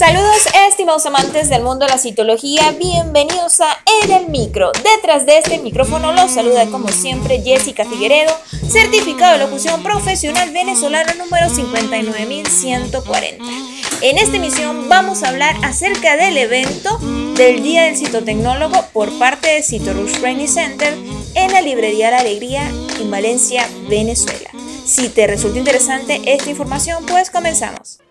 Saludos estimados amantes del mundo de la citología, bienvenidos a En el Micro. Detrás de este micrófono los saluda como siempre Jessica Figueredo, certificado de locución profesional venezolano número 59140. En esta emisión vamos a hablar acerca del evento del Día del Citotecnólogo por parte de Citorush Training Center en la librería La Alegría en Valencia, Venezuela. Si te resulta interesante esta información, pues comenzamos.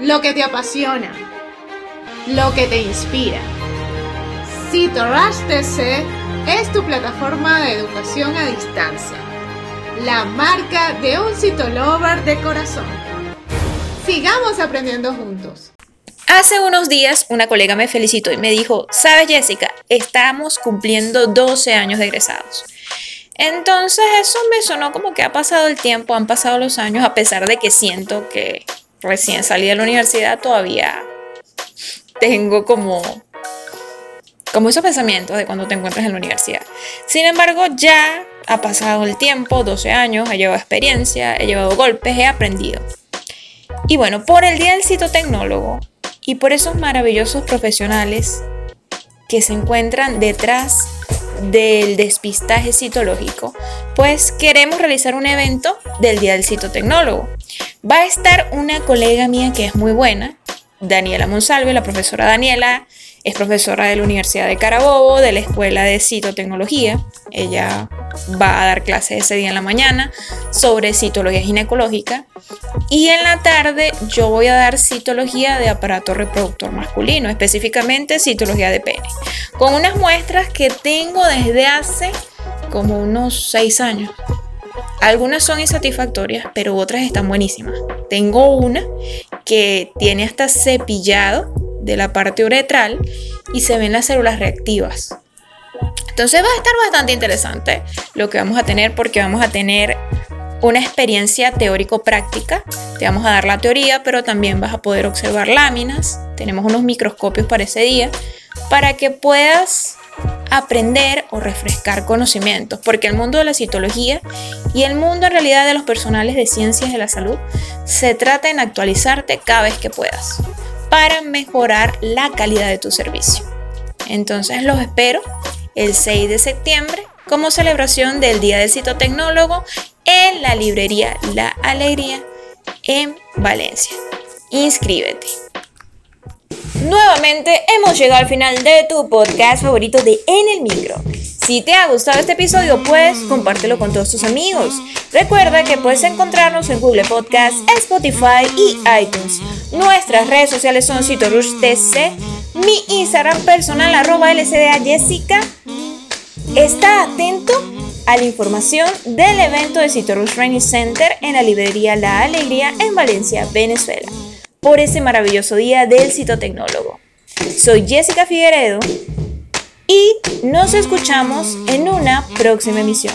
lo que te apasiona, lo que te inspira. CitoRush TC es tu plataforma de educación a distancia, la marca de un citolover de corazón. Sigamos aprendiendo juntos. Hace unos días una colega me felicitó y me dijo, sabes Jessica, estamos cumpliendo 12 años de egresados. Entonces eso me sonó como que ha pasado el tiempo, han pasado los años, a pesar de que siento que recién salí de la universidad, todavía tengo como, como esos pensamientos de cuando te encuentras en la universidad. Sin embargo, ya ha pasado el tiempo, 12 años, he llevado experiencia, he llevado golpes, he aprendido. Y bueno, por el Día del Citotecnólogo y por esos maravillosos profesionales que se encuentran detrás del despistaje citológico, pues queremos realizar un evento del Día del Citotecnólogo. Va a estar una colega mía que es muy buena, Daniela Monsalve, la profesora Daniela, es profesora de la Universidad de Carabobo, de la Escuela de Citotecnología. Ella va a dar clases ese día en la mañana sobre citología ginecológica. Y en la tarde yo voy a dar citología de aparato reproductor masculino, específicamente citología de pene, con unas muestras que tengo desde hace como unos seis años. Algunas son insatisfactorias, pero otras están buenísimas. Tengo una que tiene hasta cepillado de la parte uretral y se ven las células reactivas. Entonces va a estar bastante interesante lo que vamos a tener porque vamos a tener una experiencia teórico-práctica. Te vamos a dar la teoría, pero también vas a poder observar láminas. Tenemos unos microscopios para ese día para que puedas aprender o refrescar conocimientos, porque el mundo de la citología y el mundo en realidad de los personales de ciencias de la salud se trata en actualizarte cada vez que puedas para mejorar la calidad de tu servicio. Entonces los espero el 6 de septiembre como celebración del Día del Citotecnólogo en la librería La Alegría en Valencia. Inscríbete. Nuevamente hemos llegado al final de tu podcast favorito de En el Micro. Si te ha gustado este episodio, pues compártelo con todos tus amigos. Recuerda que puedes encontrarnos en Google Podcast, Spotify y iTunes. Nuestras redes sociales son CitoRushTC, mi Instagram personal arroba LCDA Jessica. Está atento a la información del evento de Citorush Training Center en la librería La Alegría en Valencia, Venezuela por ese maravilloso día del citotecnólogo. Soy Jessica Figueredo y nos escuchamos en una próxima emisión.